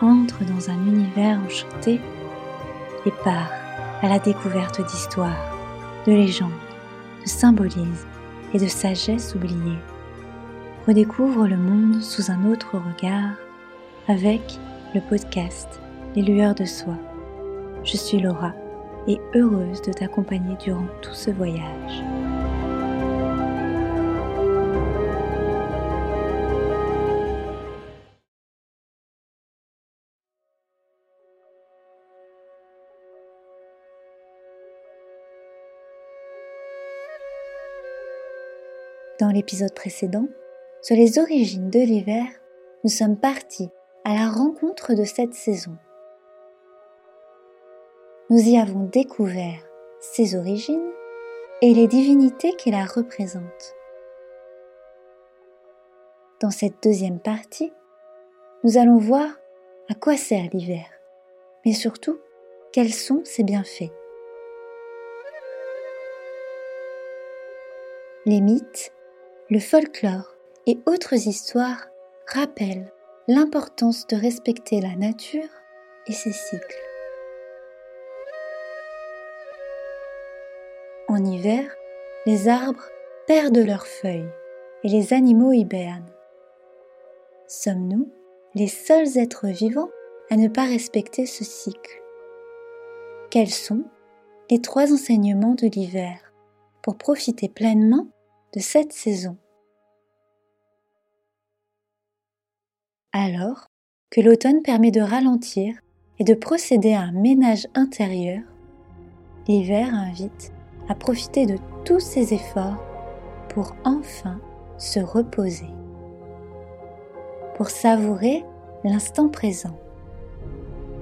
entre dans un univers enchanté et pars à la découverte d'histoires, de légendes, de symbolismes et de sagesse oubliée. Redécouvre le monde sous un autre regard avec le podcast Les lueurs de soi. Je suis Laura et heureuse de t'accompagner durant tout ce voyage. Dans l'épisode précédent, sur les origines de l'hiver, nous sommes partis à la rencontre de cette saison. Nous y avons découvert ses origines et les divinités qui la représentent. Dans cette deuxième partie, nous allons voir à quoi sert l'hiver, mais surtout quels sont ses bienfaits. Les mythes le folklore et autres histoires rappellent l'importance de respecter la nature et ses cycles. En hiver, les arbres perdent leurs feuilles et les animaux hibernent. Sommes-nous les seuls êtres vivants à ne pas respecter ce cycle? Quels sont les trois enseignements de l'hiver pour profiter pleinement cette saison. Alors que l'automne permet de ralentir et de procéder à un ménage intérieur, l'hiver invite à profiter de tous ses efforts pour enfin se reposer, pour savourer l'instant présent,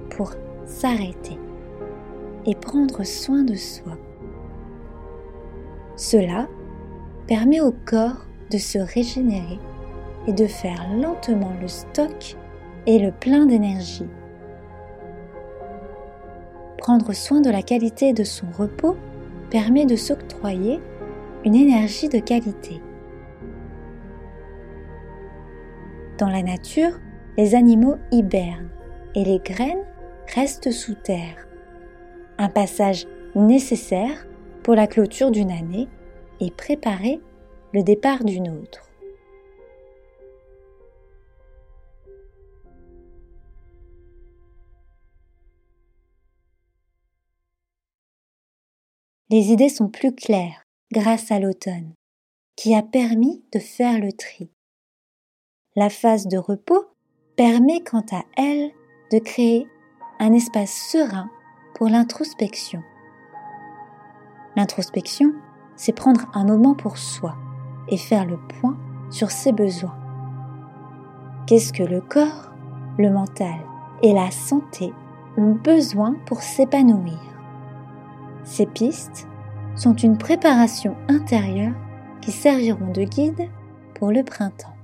pour s'arrêter et prendre soin de soi. Cela permet au corps de se régénérer et de faire lentement le stock et le plein d'énergie. Prendre soin de la qualité de son repos permet de s'octroyer une énergie de qualité. Dans la nature, les animaux hibernent et les graines restent sous terre. Un passage nécessaire pour la clôture d'une année et préparer le départ d'une autre. Les idées sont plus claires grâce à l'automne, qui a permis de faire le tri. La phase de repos permet quant à elle de créer un espace serein pour l'introspection. L'introspection c'est prendre un moment pour soi et faire le point sur ses besoins. Qu'est-ce que le corps, le mental et la santé ont besoin pour s'épanouir? Ces pistes sont une préparation intérieure qui serviront de guide pour le printemps.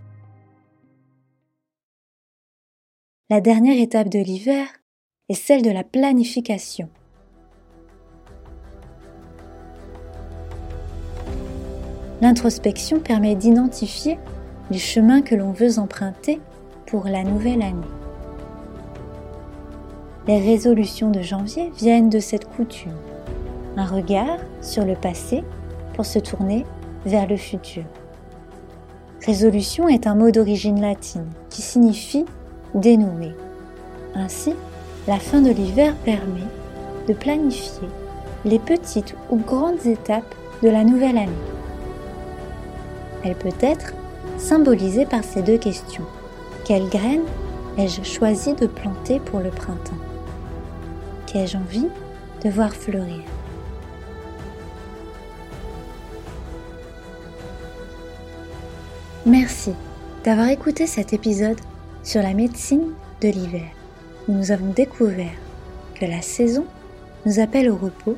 La dernière étape de l'hiver est celle de la planification. L'introspection permet d'identifier les chemins que l'on veut emprunter pour la nouvelle année. Les résolutions de janvier viennent de cette coutume. Un regard sur le passé pour se tourner vers le futur. Résolution est un mot d'origine latine qui signifie dénouer. Ainsi, la fin de l'hiver permet de planifier les petites ou grandes étapes de la nouvelle année. Elle peut être symbolisée par ces deux questions. Quelle graine ai-je choisi de planter pour le printemps? Qu'ai-je envie de voir fleurir? Merci d'avoir écouté cet épisode sur la médecine de l'hiver, nous avons découvert que la saison nous appelle au repos,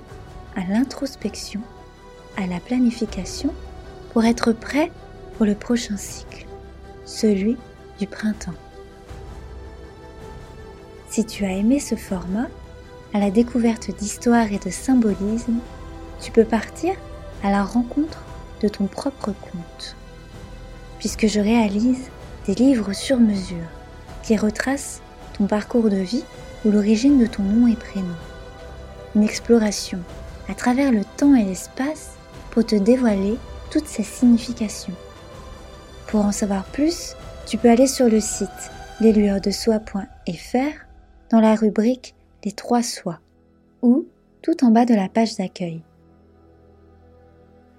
à l'introspection, à la planification pour être prêt pour le prochain cycle, celui du printemps. Si tu as aimé ce format, à la découverte d'histoires et de symbolisme, tu peux partir à la rencontre de ton propre conte, puisque je réalise des livres sur mesure qui retracent ton parcours de vie ou l'origine de ton nom et prénom. Une exploration à travers le temps et l'espace pour te dévoiler toutes ces significations. Pour en savoir plus, tu peux aller sur le site leslueursdesoi.fr dans la rubrique Les trois sois ou tout en bas de la page d'accueil.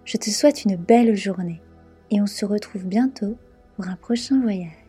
Je te souhaite une belle journée et on se retrouve bientôt pour un prochain voyage.